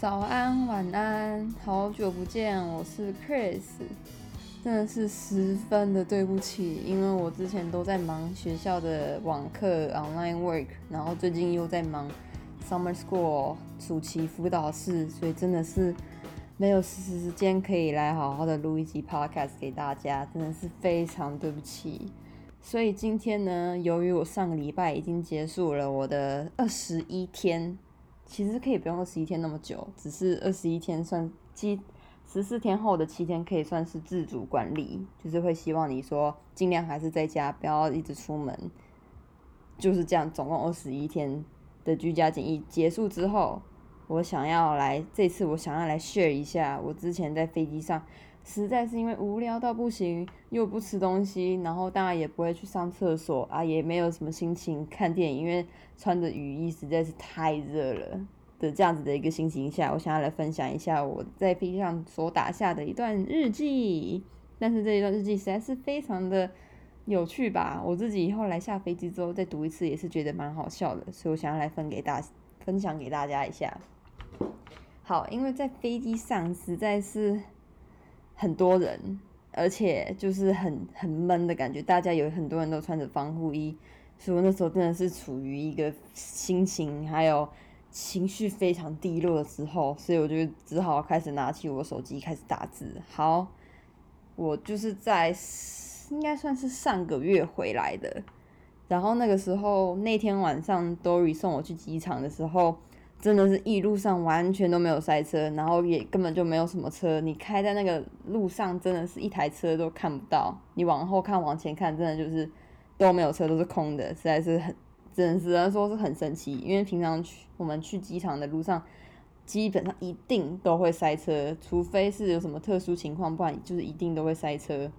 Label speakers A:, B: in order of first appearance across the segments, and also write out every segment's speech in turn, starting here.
A: 早安，晚安，好久不见，我是 Chris，真的是十分的对不起，因为我之前都在忙学校的网课 online work，然后最近又在忙 summer school 暑期辅导室，所以真的是没有时间可以来好好的录一集 podcast 给大家，真的是非常对不起。所以今天呢，由于我上个礼拜已经结束了我的二十一天。其实可以不用二十一天那么久，只是二十一天算七十四天后的七天可以算是自主管理，就是会希望你说尽量还是在家，不要一直出门，就是这样。总共二十一天的居家检疫结束之后，我想要来这次我想要来 share 一下我之前在飞机上。实在是因为无聊到不行，又不吃东西，然后当然也不会去上厕所啊，也没有什么心情看电影，因为穿着雨衣实在是太热了的这样子的一个心情下，我想要来分享一下我在飞机上所打下的一段日记。但是这一段日记实在是非常的有趣吧，我自己以后来下飞机之后再读一次，也是觉得蛮好笑的，所以我想要来分给大分享给大家一下。好，因为在飞机上实在是。很多人，而且就是很很闷的感觉，大家有很多人都穿着防护衣，所以那时候真的是处于一个心情还有情绪非常低落的时候，所以我就只好开始拿起我手机开始打字。好，我就是在应该算是上个月回来的，然后那个时候那天晚上 Dory 送我去机场的时候。真的是一路上完全都没有塞车，然后也根本就没有什么车。你开在那个路上，真的是一台车都看不到。你往后看、往前看，真的就是都没有车，都是空的，实在是很，真的只能说是很神奇。因为平常去我们去机场的路上，基本上一定都会塞车，除非是有什么特殊情况，不然就是一定都会塞车。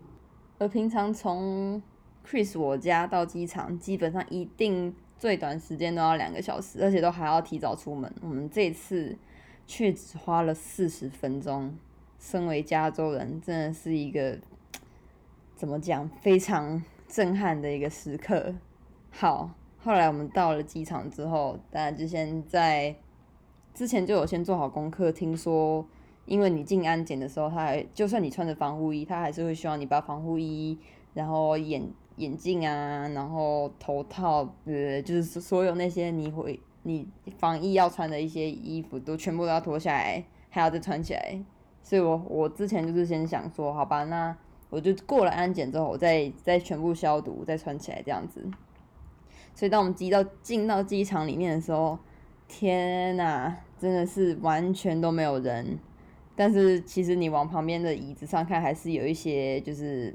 A: 而平常从 Chris 我家到机场，基本上一定。最短时间都要两个小时，而且都还要提早出门。我们这次却只花了四十分钟。身为加州人，真的是一个怎么讲非常震撼的一个时刻。好，后来我们到了机场之后，当然就先在之前就有先做好功课。听说，因为你进安检的时候，他还就算你穿着防护衣，他还是会需要你把防护衣，然后眼。眼镜啊，然后头套，呃，就是所有那些你会你防疫要穿的一些衣服，都全部都要脱下来，还要再穿起来。所以我我之前就是先想说，好吧，那我就过了安检之后，我再再全部消毒，再穿起来这样子。所以当我们机到进到机场里面的时候，天呐，真的是完全都没有人。但是其实你往旁边的椅子上看，还是有一些就是。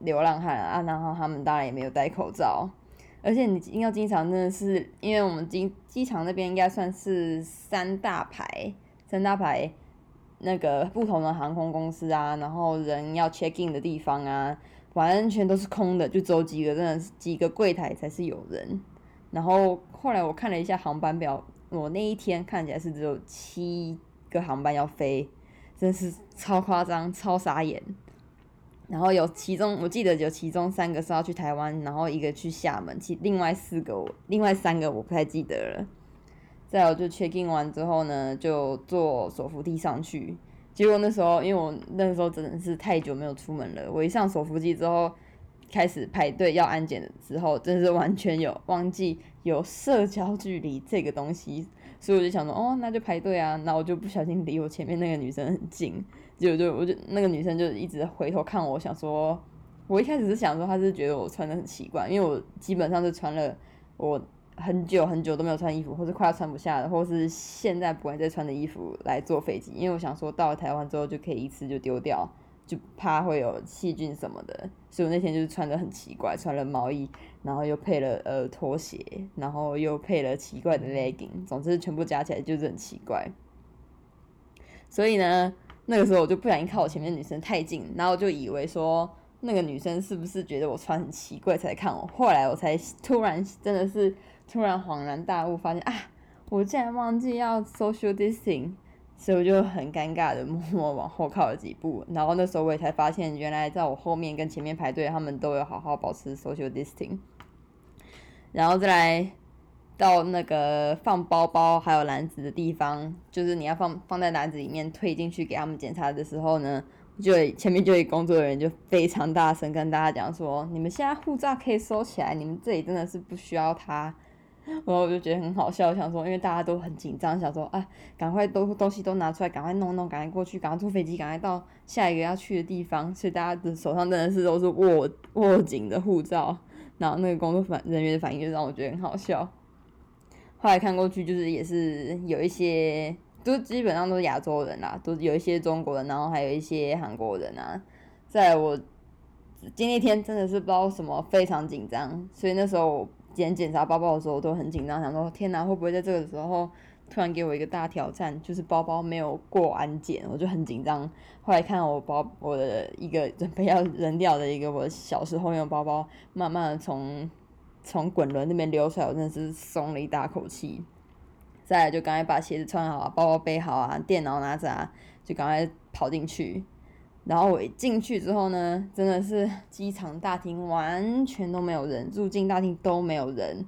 A: 流浪汉啊，然后他们当然也没有戴口罩，而且你应该经常真的是，因为我们机机场那边应该算是三大排，三大排那个不同的航空公司啊，然后人要 check in 的地方啊，完全都是空的，就只有几个，真的是几个柜台才是有人。然后后来我看了一下航班表，我那一天看起来是只有七个航班要飞，真是超夸张，超傻眼。然后有其中，我记得有其中三个是要去台湾，然后一个去厦门，其另外四个，另外三个我不太记得了。再有就 check in 完之后呢，就坐手扶梯上去。结果那时候，因为我那时候真的是太久没有出门了，我一上手扶梯之后。开始排队要安检的时候，真的是完全有忘记有社交距离这个东西，所以我就想说，哦，那就排队啊。那我就不小心离我前面那个女生很近，就就我就那个女生就一直回头看我，想说，我一开始是想说，她是觉得我穿的很奇怪，因为我基本上是穿了我很久很久都没有穿衣服，或是快要穿不下的，或是现在不会再穿的衣服来坐飞机，因为我想说到了台湾之后就可以一次就丢掉。就怕会有细菌什么的，所以我那天就是穿的很奇怪，穿了毛衣，然后又配了呃拖鞋，然后又配了奇怪的 legging，总之全部加起来就是很奇怪。所以呢，那个时候我就不小心靠我前面女生太近，然后就以为说那个女生是不是觉得我穿很奇怪才看我，后来我才突然真的是突然恍然大悟，发现啊，我竟然忘记要 social distancing。所以我就很尴尬的默默往后靠了几步，然后那时候我也才发现，原来在我后面跟前面排队，他们都有好好保持 social distancing。然后再来到那个放包包还有篮子的地方，就是你要放放在篮子里面推进去给他们检查的时候呢，就前面就有工作人员就非常大声跟大家讲说：“你们现在护照可以收起来，你们这里真的是不需要它。”然后我就觉得很好笑，想说，因为大家都很紧张，想说啊，赶快都东西都拿出来，赶快弄弄，赶快过去，赶快坐飞机，赶快到下一个要去的地方。所以大家的手上真的是都是握握紧的护照，然后那个工作反人员的反应就让我觉得很好笑。后来看过去，就是也是有一些，都基本上都是亚洲人啦，都有一些中国人，然后还有一些韩国人啊。在我今天一天真的是不知道什么非常紧张，所以那时候。检检查包包的时候我都很紧张，想说天哪，会不会在这个时候突然给我一个大挑战，就是包包没有过安检，我就很紧张。后来看我包，我的一个准备要扔掉的一个我小时候用包包，慢慢的从从滚轮那边流出来，我真的是松了一大口气。再来就赶快把鞋子穿好，包包背好啊，电脑拿着啊，就赶快跑进去。然后我一进去之后呢，真的是机场大厅完全都没有人，入境大厅都没有人，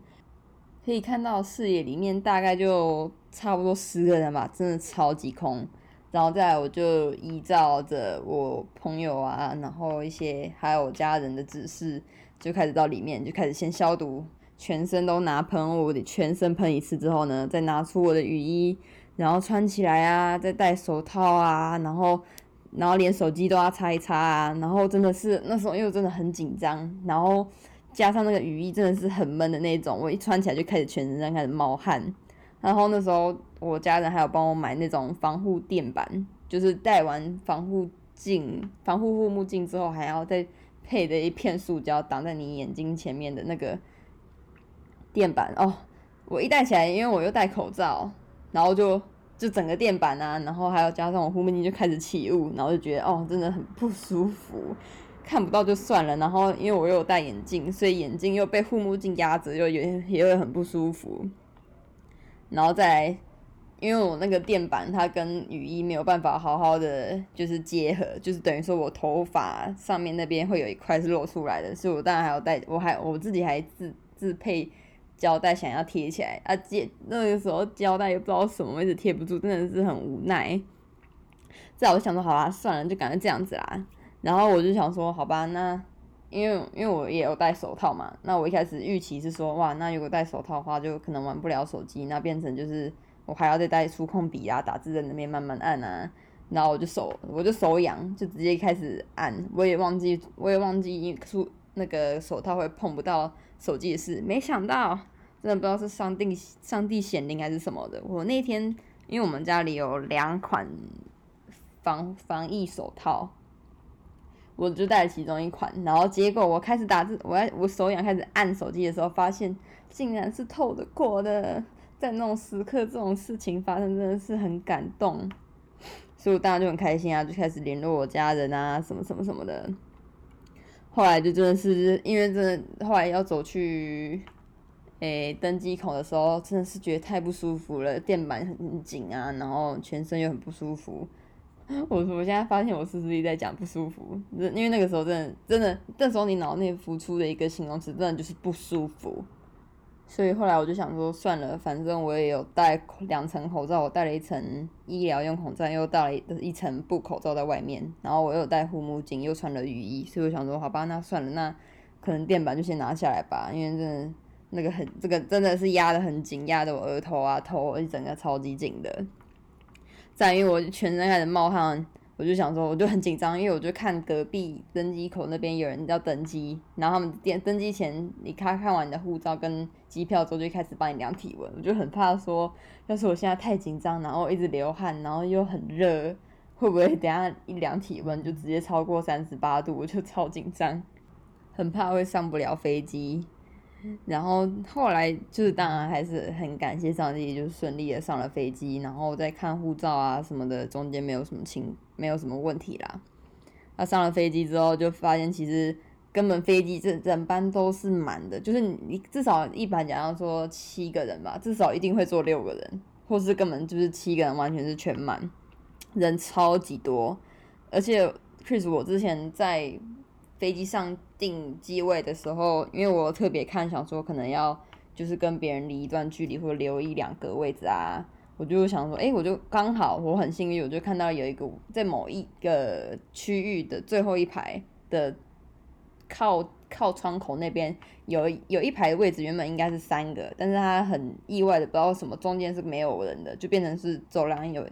A: 可以看到视野里面大概就差不多十个人吧，真的超级空。然后再来我就依照着我朋友啊，然后一些还有我家人的指示，就开始到里面就开始先消毒，全身都拿喷雾，得全身喷一次之后呢，再拿出我的雨衣，然后穿起来啊，再戴手套啊，然后。然后连手机都要擦一擦啊，然后真的是那时候因为真的很紧张，然后加上那个雨衣真的是很闷的那种，我一穿起来就开始全身上开始冒汗。然后那时候我家人还有帮我买那种防护垫板，就是戴完防护镜、防护护目镜之后，还要再配的一片塑胶挡在你眼睛前面的那个垫板哦。我一戴起来，因为我又戴口罩，然后就。就整个垫板啊，然后还要加上我护目镜就开始起雾，然后就觉得哦，真的很不舒服，看不到就算了，然后因为我又有戴眼镜，所以眼镜又被护目镜压着，又也也会很不舒服。然后再，因为我那个垫板它跟雨衣没有办法好好的就是结合，就是等于说我头发上面那边会有一块是露出来的，所以我当然还要戴，我还我自己还自自配。胶带想要贴起来啊，接那个时候胶带也不知道什么位置贴不住，真的是很无奈。在我想说，好啦，算了，就感觉这样子啦。然后我就想说，好吧，那因为因为我也有戴手套嘛，那我一开始预期是说，哇，那如果戴手套的话，就可能玩不了手机，那变成就是我还要再带触控笔啊，打字在那边慢慢按啊。然后我就手我就手痒，就直接开始按，我也忘记我也忘记出那个手套会碰不到手机的事，没想到。真的不知道是上帝上帝显灵还是什么的。我那天因为我们家里有两款防防疫手套，我就戴了其中一款。然后结果我开始打字，我我手痒开始按手机的时候，发现竟然是透得过的。在那种时刻，这种事情发生真的是很感动，所以我当然就很开心啊，就开始联络我家人啊，什么什么什么的。后来就真的是因为真的后来要走去。诶、登机口的时候真的是觉得太不舒服了，垫板很紧啊，然后全身又很不舒服。我我现在发现我是不是一直在讲不舒服？因为那个时候真的真的，那时候你脑内浮出的一个形容词，真的就是不舒服。所以后来我就想说，算了，反正我也有戴两层口罩，我戴了一层医疗用口罩，又戴了一层布口罩在外面，然后我又戴护目镜，又穿了雨衣，所以我想说，好吧，那算了，那可能垫板就先拿下来吧，因为真的。那个很，这个真的是压得很紧，压得我额头啊、头一整个超级紧的。再因为我全身开始冒汗，我就想说，我就很紧张，因为我就看隔壁登机口那边有人要登机，然后他们电登机前，你看看完你的护照跟机票之后，就开始帮你量体温，我就很怕说，要是我现在太紧张，然后一直流汗，然后又很热，会不会等下一量体温就直接超过三十八度，我就超紧张，很怕会上不了飞机。然后后来就是当然还是很感谢上帝，就是顺利的上了飞机，然后再看护照啊什么的，中间没有什么情，没有什么问题啦。那上了飞机之后，就发现其实根本飞机这整班都是满的，就是你至少一般讲要说七个人吧，至少一定会坐六个人，或是根本就是七个人完全是全满，人超级多。而且 Chris 我之前在飞机上订机位的时候，因为我特别看，想说可能要就是跟别人离一段距离，或者留一两个位置啊。我就想说，哎、我就刚好我很幸运，我就看到有一个在某一个区域的最后一排的靠靠窗口那边有有一排的位置，原本应该是三个，但是他很意外的不知道什么中间是没有人的，就变成是走廊有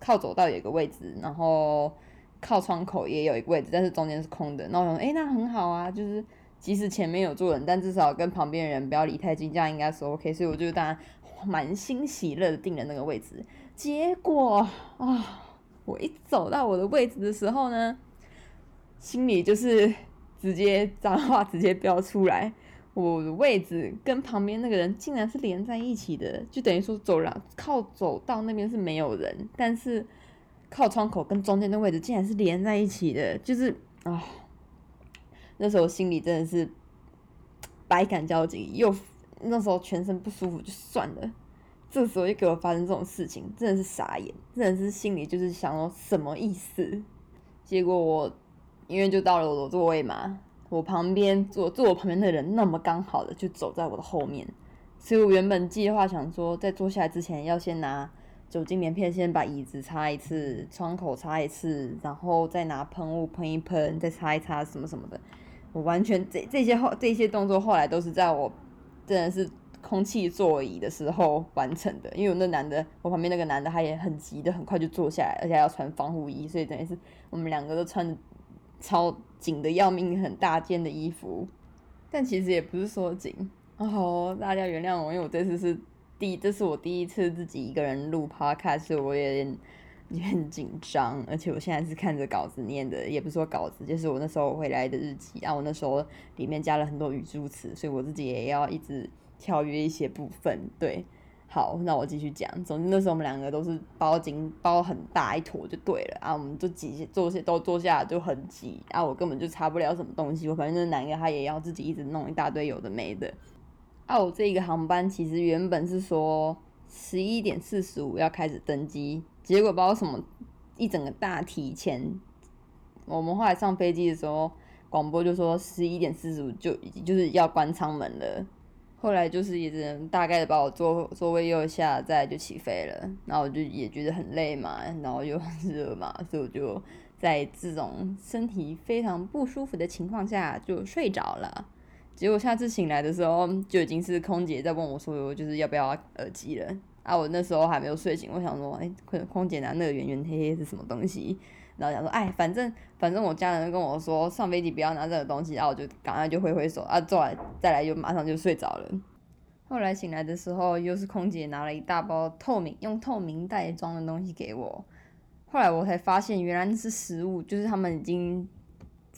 A: 靠走道有一个位置，然后靠窗口也有一个位置，但是中间是空的。那我想，哎、那很好啊，就是即使前面有坐人，但至少跟旁边的人不要离太近，这样应该是 OK。所以我就当然。满心喜乐的订了那个位置，结果啊，我一走到我的位置的时候呢，心里就是直接脏话直接飙出来。我的位置跟旁边那个人竟然是连在一起的，就等于说走廊靠走道那边是没有人，但是靠窗口跟中间的位置竟然是连在一起的，就是啊，那时候心里真的是百感交集，又。那时候全身不舒服就算了，这时候又给我发生这种事情，真的是傻眼，真的是心里就是想说什么意思？结果我因为就到了我的座位嘛，我旁边坐坐我旁边的人那么刚好的就走在我的后面，所以我原本计划想说在坐下来之前要先拿酒精棉片先把椅子擦一次，窗口擦一次，然后再拿喷雾喷一喷，再擦一擦什么什么的。我完全这这些后这些动作后来都是在我。真的是空气座椅的时候完成的，因为我那男的，我旁边那个男的，他也很急的，很快就坐下来，而且还要穿防护衣，所以等于是我们两个都穿超紧的要命、很大件的衣服。但其实也不是说紧哦，大家原谅我，因为我这次是第，这是我第一次自己一个人录 podcast，所以我也有点紧张，而且我现在是看着稿子念的，也不是说稿子，就是我那时候回来的日记啊。我那时候里面加了很多语助词，所以我自己也要一直跳跃一些部分。对，好，那我继续讲。总之那时候我们两个都是包紧包很大一坨就对了啊，我们就挤坐些都坐下就很挤啊，我根本就擦不了什么东西。我反正那男的他也要自己一直弄一大堆有的没的。啊，我这个航班其实原本是说十一点四十五要开始登机。结果不知道什么，一整个大提前。我们后来上飞机的时候，广播就说十一点四十五就已经就是要关舱门了。后来就是也只能大概的把我座座位右下，再就起飞了。然后我就也觉得很累嘛，然后又很热嘛，所以我就在这种身体非常不舒服的情况下就睡着了。结果下次醒来的时候，就已经是空姐在问我说，就是要不要耳机了。啊，我那时候还没有睡醒，我想说，哎、欸，可能空姐拿那个圆圆黑黑是什么东西？然后想说，哎，反正反正我家人跟我说上飞机不要拿这个东西，然后我就赶快就挥挥手，啊，坐来再来就马上就睡着了。后来醒来的时候，又是空姐拿了一大包透明用透明袋装的东西给我。后来我才发现，原来那是食物，就是他们已经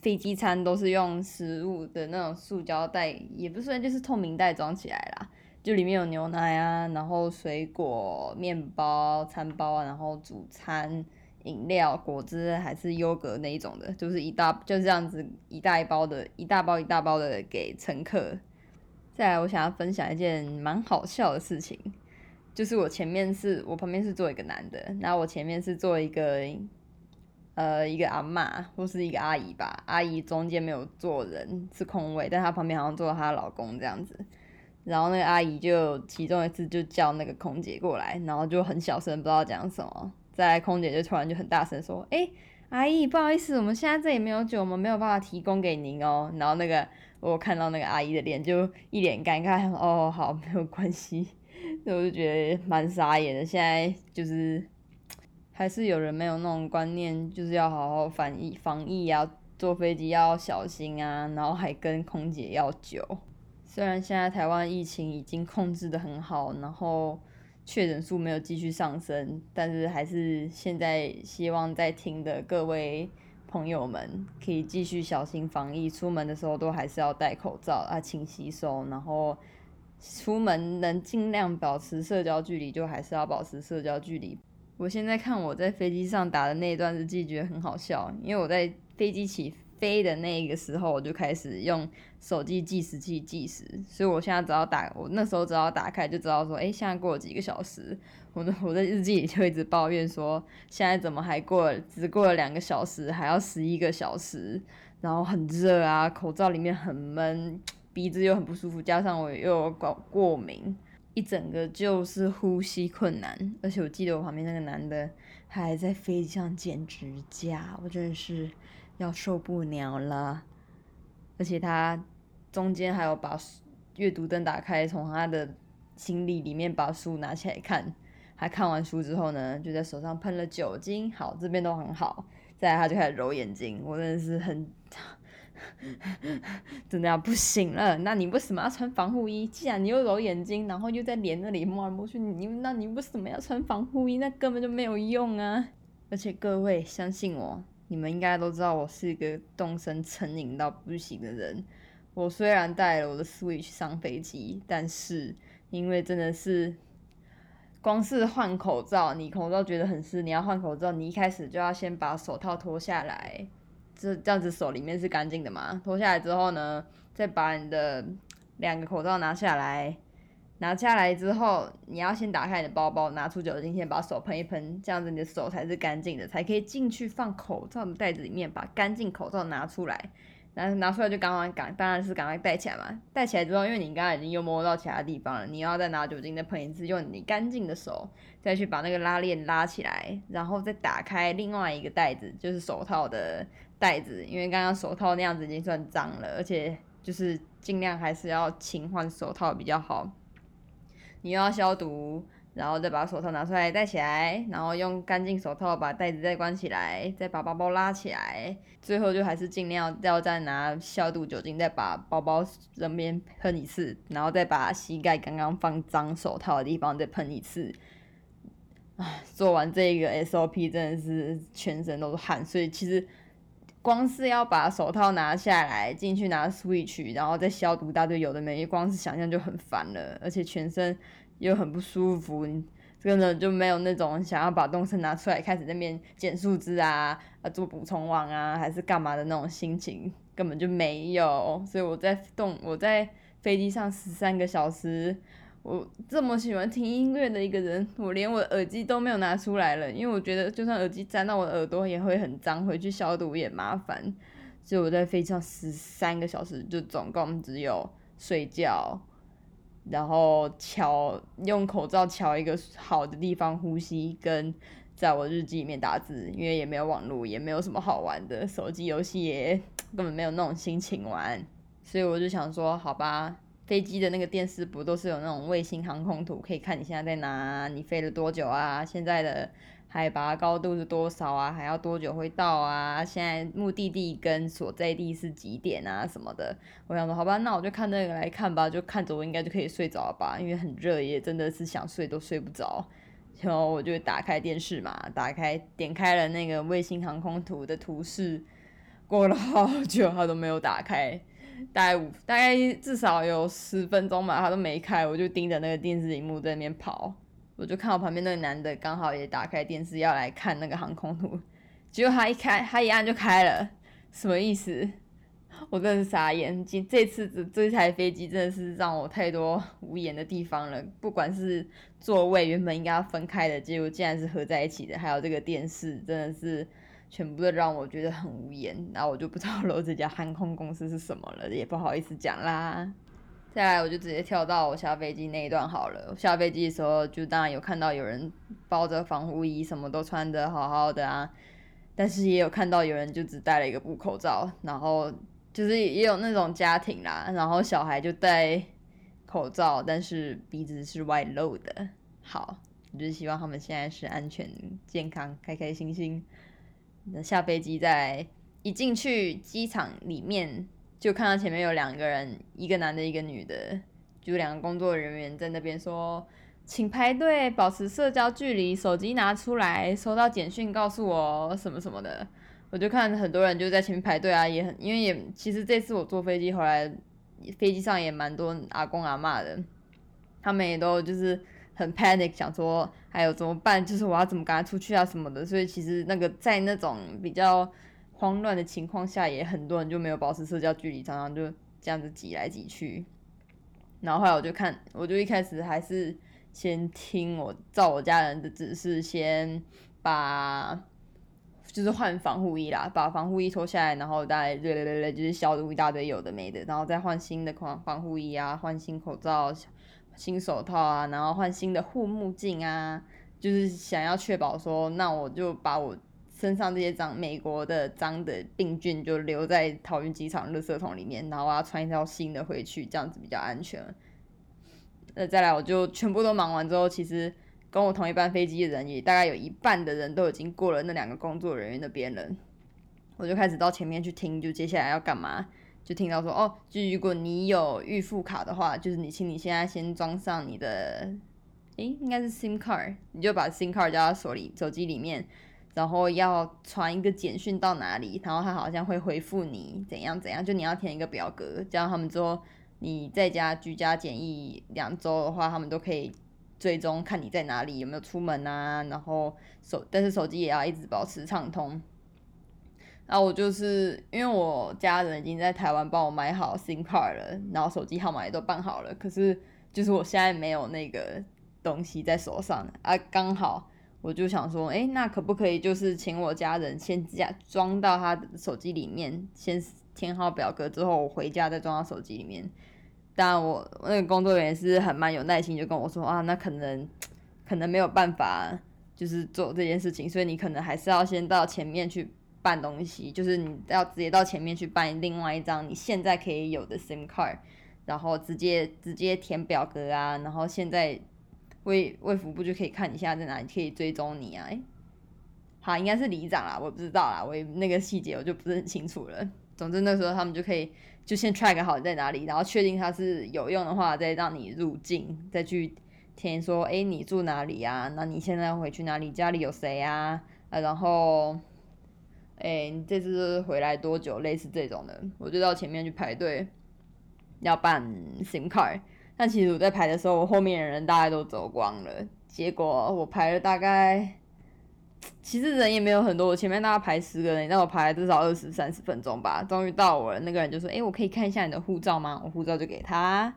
A: 飞机餐都是用食物的那种塑胶袋，也不算就是透明袋装起来啦。就里面有牛奶啊，然后水果、面包、餐包，然后主餐、饮料、果汁还是优格那一种的，就是一大就这样子一大一包的，一大包一大包的给乘客。再来，我想要分享一件蛮好笑的事情，就是我前面是我旁边是坐一个男的，然后我前面是坐一个呃一个阿嬷或是一个阿姨吧，阿姨中间没有坐人是空位，但她旁边好像坐了她老公这样子。然后那个阿姨就其中一次就叫那个空姐过来，然后就很小声，不知道讲什么。再来空姐就突然就很大声说：“哎，阿姨，不好意思，我们现在这里没有酒，我们没有办法提供给您哦。”然后那个我看到那个阿姨的脸就一脸尴尬，哦，好，没有关系。那我就觉得蛮傻眼的。现在就是还是有人没有那种观念，就是要好好防疫防疫啊，坐飞机要小心啊，然后还跟空姐要酒。虽然现在台湾疫情已经控制得很好，然后确诊数没有继续上升，但是还是现在希望在听的各位朋友们可以继续小心防疫，出门的时候都还是要戴口罩啊，勤洗手，然后出门能尽量保持社交距离就还是要保持社交距离。我现在看我在飞机上打的那一段日记，觉得很好笑，因为我在飞机起飞的那个时候，我就开始用手机计时器计时，所以我现在只要打，我那时候只要打开就知道说，哎，现在过了几个小时。我的我在日记里就一直抱怨说，现在怎么还过了，只过了两个小时，还要十一个小时，然后很热啊，口罩里面很闷，鼻子又很不舒服，加上我又有过过敏，一整个就是呼吸困难。而且我记得我旁边那个男的还在飞机上剪指甲，我真的是要受不了了。而且他中间还有把阅读灯打开，从他的行李里面把书拿起来看。他看完书之后呢，就在手上喷了酒精。好，这边都很好。再来，他就开始揉眼睛。我真的是很，真的要不行了。那你为什么要穿防护衣？既然你又揉眼睛，然后又在脸那里摸来摸去，你那你为什么要穿防护衣？那根本就没有用啊！而且各位相信我，你们应该都知道我是一个动身成瘾到不行的人。我虽然带了我的 Switch 上飞机，但是因为真的是。光是换口罩，你口罩觉得很湿，你要换口罩，你一开始就要先把手套脱下来，这这样子手里面是干净的嘛？脱下来之后呢，再把你的两个口罩拿下来，拿下来之后，你要先打开你的包包，拿出酒精，先把手喷一喷，这样子你的手才是干净的，才可以进去放口罩的袋子里面，把干净口罩拿出来。拿拿出来就赶快赶，当然是赶快戴起来嘛。戴起来之后，因为你刚刚已经又摸到其他地方了，你要再拿酒精再喷一次，用你干净的手再去把那个拉链拉起来，然后再打开另外一个袋子，就是手套的袋子。因为刚刚手套那样子已经算脏了，而且就是尽量还是要勤换手套比较好。你又要消毒。然后再把手套拿出来戴起来，然后用干净手套把袋子再关起来，再把包包拉起来，最后就还是尽量要再拿消毒酒精再把包包这边喷一次，然后再把膝盖刚刚放脏手套的地方再喷一次。唉，做完这个 SOP 真的是全身都是汗，所以其实光是要把手套拿下来进去拿 Switch，然后再消毒大堆有的没，光是想象就很烦了，而且全身。又很不舒服，真的就没有那种想要把动森拿出来开始那边捡树枝啊、啊做补充网啊，还是干嘛的那种心情，根本就没有。所以我在动，我在飞机上十三个小时，我这么喜欢听音乐的一个人，我连我的耳机都没有拿出来了，因为我觉得就算耳机粘到我的耳朵也会很脏，回去消毒也麻烦。所以我在飞机上十三个小时，就总共只有睡觉。然后瞧用口罩瞧一个好的地方呼吸，跟在我日记里面打字，因为也没有网络，也没有什么好玩的，手机游戏也根本没有那种心情玩，所以我就想说，好吧，飞机的那个电视不都是有那种卫星航空图，可以看你现在在哪，你飞了多久啊，现在的。海拔高度是多少啊？还要多久会到啊？现在目的地跟所在地是几点啊？什么的？我想说，好吧，那我就看那个来看吧，就看着我应该就可以睡着吧，因为很热，也真的是想睡都睡不着。然后我就打开电视嘛，打开点开了那个卫星航空图的图示，过了好久它都没有打开，大概五大概至少有十分钟吧，他都没开，我就盯着那个电视荧幕在那边跑。我就看我旁边那个男的刚好也打开电视要来看那个航空图，结果他一开，他一按就开了，什么意思？我真的是傻眼。这这次这这台飞机真的是让我太多无言的地方了。不管是座位原本应该要分开的，结果竟然是合在一起的，还有这个电视，真的是全部都让我觉得很无言。然后我就不知道 了这家航空公司是什么了，也不好意思讲啦。再来，我就直接跳到我下飞机那一段好了。下飞机的时候，就当然有看到有人包着防护衣，什么都穿得好好的啊。但是也有看到有人就只戴了一个布口罩，然后就是也有那种家庭啦，然后小孩就戴口罩，但是鼻子是外露的。好，我就希望他们现在是安全、健康、开开心心。下飞机再一进去机场里面。就看到前面有两个人，一个男的，一个女的，就两个工作人员在那边说，请排队，保持社交距离，手机拿出来，收到简讯告诉我什么什么的。我就看很多人就在前面排队啊，也很，因为也其实这次我坐飞机回来，飞机上也蛮多阿公阿嬷的，他们也都就是很 panic，想说还有怎么办，就是我要怎么赶他出去啊什么的。所以其实那个在那种比较。慌乱的情况下，也很多人就没有保持社交距离，常常就这样子挤来挤去。然后后来我就看，我就一开始还是先听我照我家人的指示，先把就是换防护衣啦，把防护衣脱下来，然后再对对对对，就是消毒一大堆有的没的，然后再换新的防防护衣啊，换新口罩、新手套啊，然后换新的护目镜啊，就是想要确保说，那我就把我身上这些脏美国的脏的病菌就留在桃园机场垃圾桶里面，然后我要穿一条新的回去，这样子比较安全。那再来，我就全部都忙完之后，其实。跟我同一班飞机的人也大概有一半的人都已经过了那两个工作人员那边了，我就开始到前面去听，就接下来要干嘛？就听到说哦，就如果你有预付卡的话，就是你请你现在先装上你的，诶，应该是 SIM card，你就把 SIM card 交到手里手机里面，然后要传一个简讯到哪里，然后他好像会回复你怎样怎样，就你要填一个表格，这样他们说你在家居家检疫两周的话，他们都可以。最终看你在哪里，有没有出门啊？然后手，但是手机也要一直保持畅通。然后我就是因为我家人已经在台湾帮我买好 SIM 卡了，然后手机号码也都办好了，可是就是我现在没有那个东西在手上啊。刚好我就想说，哎，那可不可以就是请我家人先加装到他的手机里面，先填好表格之后，我回家再装到手机里面。当然，我那个工作人员是很蛮有耐心，就跟我说啊，那可能可能没有办法，就是做这件事情，所以你可能还是要先到前面去办东西，就是你要直接到前面去办另外一张你现在可以有的 SIM card，然后直接直接填表格啊，然后现在卫卫福部就可以看你现在在哪里，可以追踪你啊，好，应该是里长啦，我不知道啦，我那个细节我就不是很清楚了。总之那时候他们就可以。就先 track 好你在哪里，然后确定它是有用的话，再让你入境，再去填说，哎、你住哪里啊？那你现在回去哪里？家里有谁啊？啊，然后，哎、你这次回来多久？类似这种的，我就到前面去排队，要办 SIM card。但其实我在排的时候，我后面的人大概都走光了，结果我排了大概。其实人也没有很多，我前面大概排十个人，但我排了至少二十三十分钟吧。终于到我了，那个人就说：“哎、我可以看一下你的护照吗？”我护照就给他。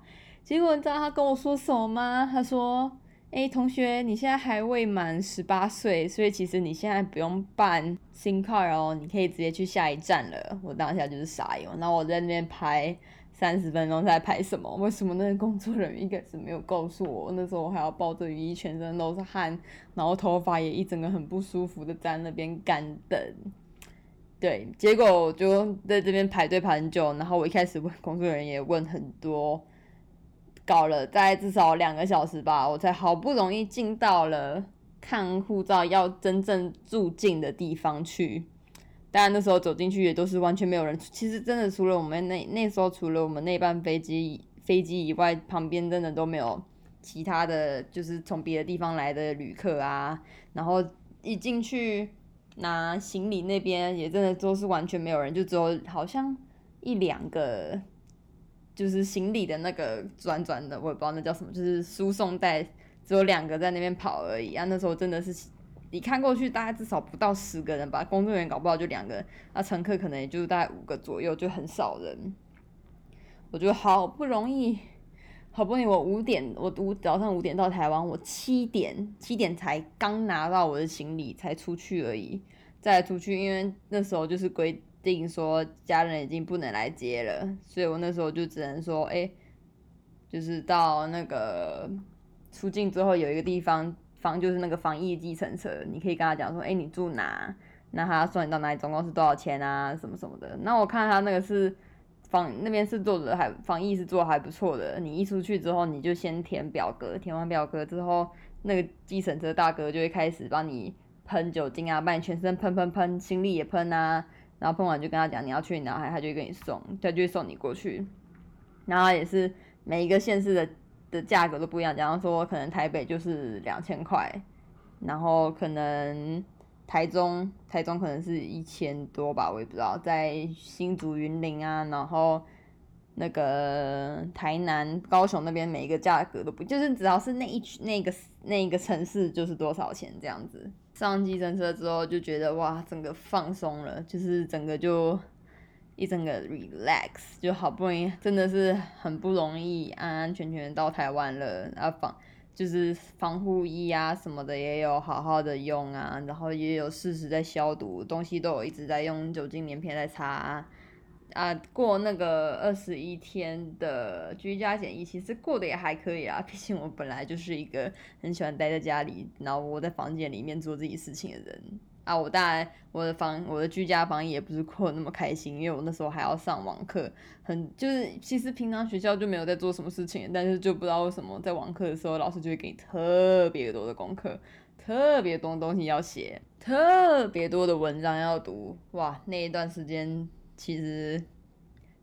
A: 结果你知道他跟我说什么吗？他说：“哎、同学，你现在还未满十八岁，所以其实你现在不用办 SIM card 哦，你可以直接去下一站了。”我当下就是傻眼，然后我在那边排。三十分钟在排什么？为什么那个工作人员一开始没有告诉我？那时候我还要抱着雨衣，全身都是汗，然后头发也一整个很不舒服的在那边干等。对，结果我就在这边排队排很久，然后我一开始问工作人员也问很多，搞了大概至少两个小时吧，我才好不容易进到了看护照要真正入境的地方去。当然那时候走进去也都是完全没有人。其实真的除了我们那那时候除了我们那班飞机飞机以外，旁边真的都没有其他的就是从别的地方来的旅客啊。然后一进去拿行李那边也真的都是完全没有人，就只有好像一两个就是行李的那个转转的，我也不知道那叫什么，就是输送带，只有两个在那边跑而已啊。那时候真的是。你看过去大概至少不到十个人吧，工作人员搞不好就两个，那乘客可能也就大概五个左右，就很少人。我觉得好不容易，好不容易我五点，我五早上五点到台湾，我七点七点才刚拿到我的行李才出去而已，再出去，因为那时候就是规定说家人已经不能来接了，所以我那时候就只能说，哎、就是到那个出境之后有一个地方。防就是那个防疫计程车，你可以跟他讲说，哎、你住哪？那他送你到哪里？总共是多少钱啊？什么什么的。那我看他那个是防那边是做的还防疫是做还不错的。你一出去之后，你就先填表格，填完表格之后，那个计程车大哥就会开始帮你喷酒精啊，把你全身喷喷喷，行李也喷啊。然后碰完就跟他讲你要去哪，他就给你送，他就送你过去。然后也是每一个县市的。的价格都不一样，假如说可能台北就是两千块，然后可能台中台中可能是一千多吧，我也不知道。在新竹云林啊，然后那个台南高雄那边每一个价格都不，就是只要是那一那个那一个城市就是多少钱这样子。上计程车之后就觉得哇，整个放松了，就是整个就。一整个 relax 就好不容易，真的是很不容易安安全全到台湾了，然后防就是防护衣啊什么的也有好好的用啊，然后也有适时在消毒，东西都有一直在用酒精棉片在擦啊。啊，过那个二十一天的居家检疫，其实过得也还可以啊。毕竟我本来就是一个很喜欢待在家里，然后我在房间里面做自己事情的人啊。我当然我的房，我的居家防疫也不是过得那么开心，因为我那时候还要上网课，很就是其实平常学校就没有在做什么事情，但是就不知道为什么在网课的时候，老师就会给你特别多的功课，特别多东西要写，特别多的文章要读。哇，那一段时间。其实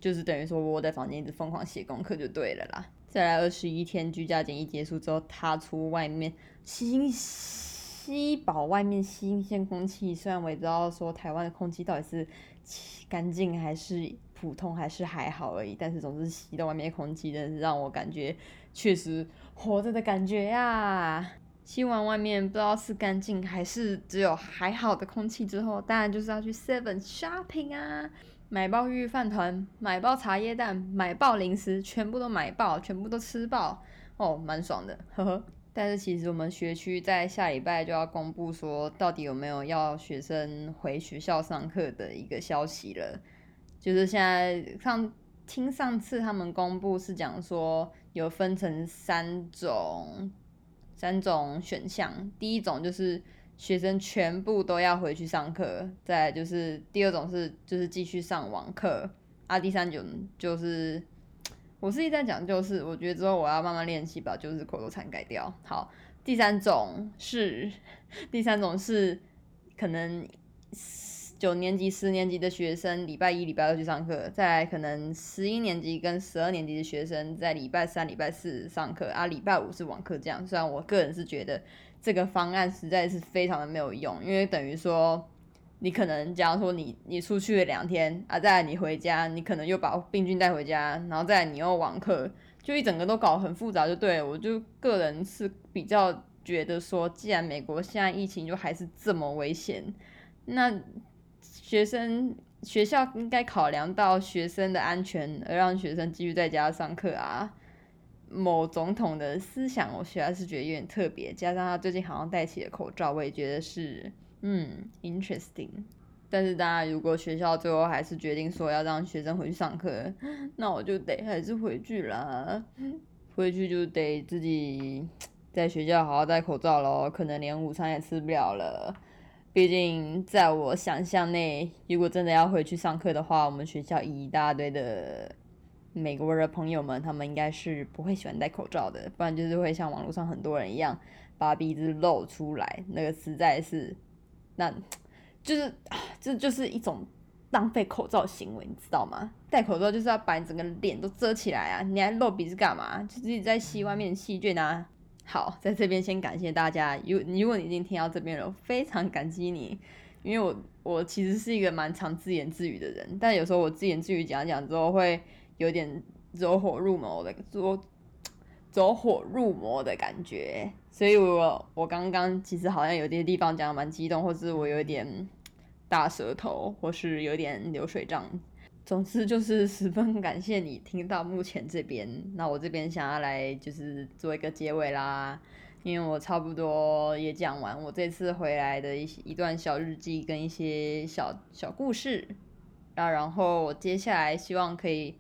A: 就是等于说窝在房间一直疯狂写功课就对了啦。再来二十一天居家检疫结束之后，踏出外面吸吸饱外面新鲜空气。虽然我也知道说台湾的空气到底是干净还是普通还是还好而已，但是总是吸到外面的空气，真是让我感觉确实活着的感觉呀。吸完外面不知道是干净还是只有还好的空气之后，当然就是要去 Seven Shopping 啊。买包玉饭团，买包茶叶蛋，买爆零食，全部都买爆，全部都吃爆，哦，蛮爽的，呵呵。但是其实我们学区在下礼拜就要公布说，到底有没有要学生回学校上课的一个消息了。就是现在上听上次他们公布是讲说有分成三种三种选项，第一种就是。学生全部都要回去上课，再就是第二种是就是继续上网课啊，第三种就是我是一直在讲，就是我觉得之后我要慢慢练习把就是口头禅改掉。好，第三种是第三种是可能九年级、十年级的学生礼拜一、礼拜二去上课，再来可能十一年级跟十二年级的学生在礼拜三、礼拜四上课啊，礼拜五是网课这样。虽然我个人是觉得。这个方案实在是非常的没有用，因为等于说，你可能假如说你你出去了两天啊，再来你回家，你可能又把病菌带回家，然后再你又网课，就一整个都搞很复杂，就对。我就个人是比较觉得说，既然美国现在疫情就还是这么危险，那学生学校应该考量到学生的安全，而让学生继续在家上课啊。某总统的思想，我实在是觉得有点特别，加上他最近好像戴起了口罩，我也觉得是嗯 interesting。但是当然，如果学校最后还是决定说要让学生回去上课，那我就得还是回去啦。回去就得自己在学校好好戴口罩喽，可能连午餐也吃不了了。毕竟在我想象内，如果真的要回去上课的话，我们学校一大堆的。美国的朋友们，他们应该是不会喜欢戴口罩的，不然就是会像网络上很多人一样，把鼻子露出来，那个实在是，那就是这就是一种浪费口罩行为，你知道吗？戴口罩就是要把你整个脸都遮起来啊，你还露鼻子干嘛？就自己在吸外面的细菌啊。好，在这边先感谢大家，如如果你已经听到这边了，非常感激你，因为我我其实是一个蛮常自言自语的人，但有时候我自言自语讲讲之后会。有点走火入魔的走走火入魔的感觉，所以我我刚刚其实好像有些地方讲的蛮激动，或是我有点大舌头，或是有点流水账。总之就是 十分感谢你听到目前这边，那我这边想要来就是做一个结尾啦，因为我差不多也讲完我这次回来的一一段小日记跟一些小小故事，啊，然后我接下来希望可以。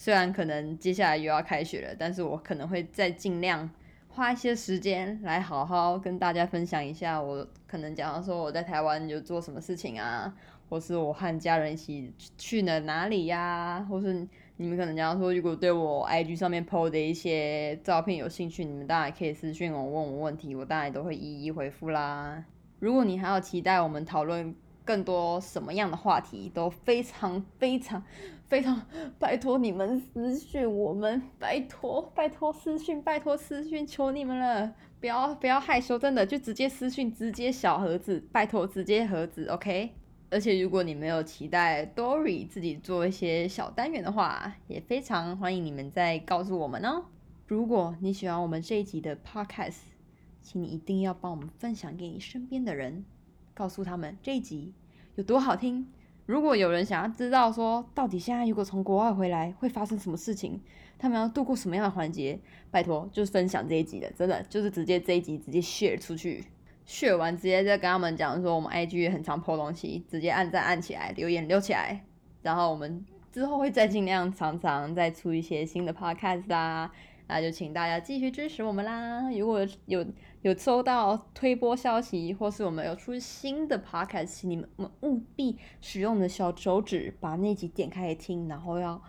A: 虽然可能接下来又要开学了，但是我可能会再尽量花一些时间来好好跟大家分享一下，我可能讲说我在台湾有做什么事情啊，或是我和家人一起去了哪里呀、或是你们可能讲说如果对我 IG 上面 PO 的一些照片有兴趣，你们当然可以私讯我问我问题，我当然都会一一回复啦。如果你还有期待我们讨论更多什么样的话题，都非常非常。非常拜托你们私讯我们，拜托拜托私讯，拜托私讯，求你们了，不要不要害羞，真的就直接私讯，直接小盒子，拜托直接盒子，OK。而且如果你没有期待 Dory 自己做一些小单元的话，也非常欢迎你们再告诉我们哦。如果你喜欢我们这一集的 Podcast，请你一定要帮我们分享给你身边的人，告诉他们这一集有多好听。如果有人想要知道说，到底现在如果从国外回来会发生什么事情，他们要度过什么样的环节，拜托就是分享这一集的，真的就是直接这一集直接 share 出去，share 完直接再跟他们讲说，我们 IG 也很常破东西，直接按赞按起来，留言留起来，然后我们之后会再尽量常常再出一些新的 podcast 啦。那就请大家继续支持我们啦！如果有有收到推播消息，或是我们有出新的 podcast，请你们务必使用的小手指把那集点开来听，然后要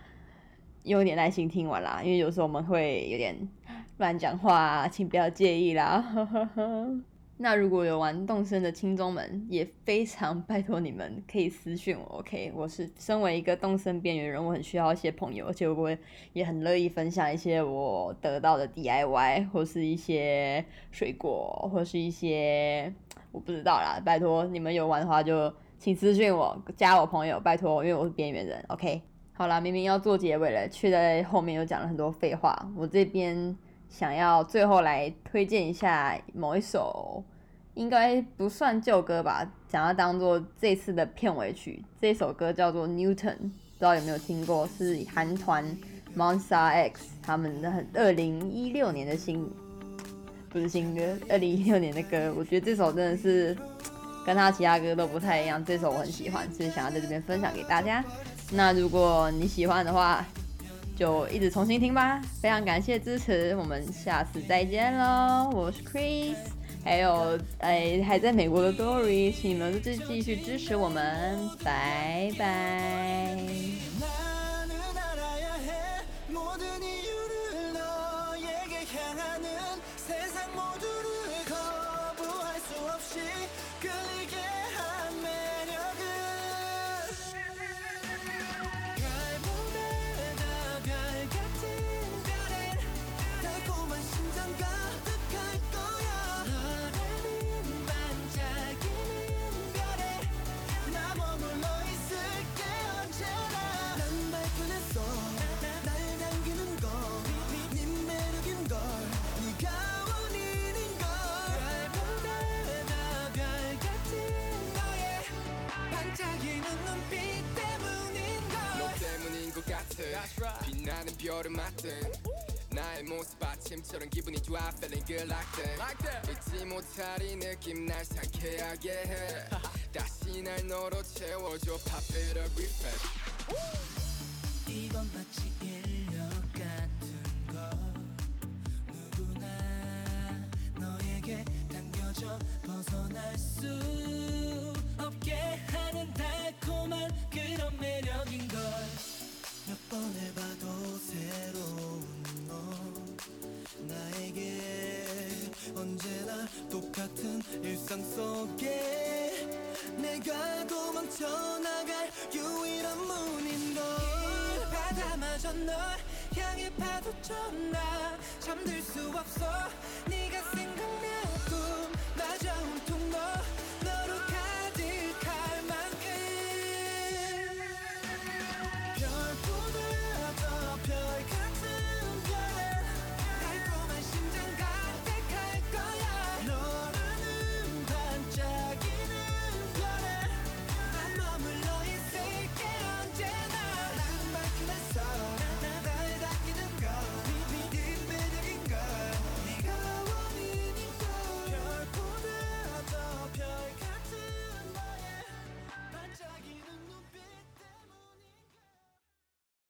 A: 有点耐心听完啦，因为有时候我们会有点乱讲话，请不要介意啦。呵呵呵那如果有玩动森的听众们，也非常拜托你们可以私讯我，OK？我是身为一个动森边缘人，我很需要一些朋友，而且我也很乐意分享一些我得到的 DIY，或是一些水果，或是一些我不知道啦。拜托你们有玩的话，就请私讯我，加我朋友，拜托，因为我是边缘人，OK？好啦，明明要做结尾了，却在后面又讲了很多废话，我这边。想要最后来推荐一下某一首，应该不算旧歌吧，想要当做这次的片尾曲。这首歌叫做《Newton》，不知道有没有听过？是韩团 Monsta X 他们的很二零一六年的新，不是新歌，二零一六年的歌。我觉得这首真的是跟他其他歌都不太一样，这首我很喜欢，所以想要在这边分享给大家。那如果你喜欢的话，就一直重新听吧，非常感谢支持，我们下次再见喽！我是 Chris，还有哎还在美国的 Dory，请你们继继续支持我们，拜拜。
B: 같은 빛나는 별을 맞든 나의 모습 아침처럼 기분이 좋아 Feeling good like that, like that. 잊지 못할 이 느낌 날 상쾌하게 해. 다시 날 너로 채워줘. Pop it up refresh.
C: 세상 속에 내가 도망쳐 나갈 유일한 문인 걸 바다마저 널 향해 파도쳐 나 잠들 수 없어.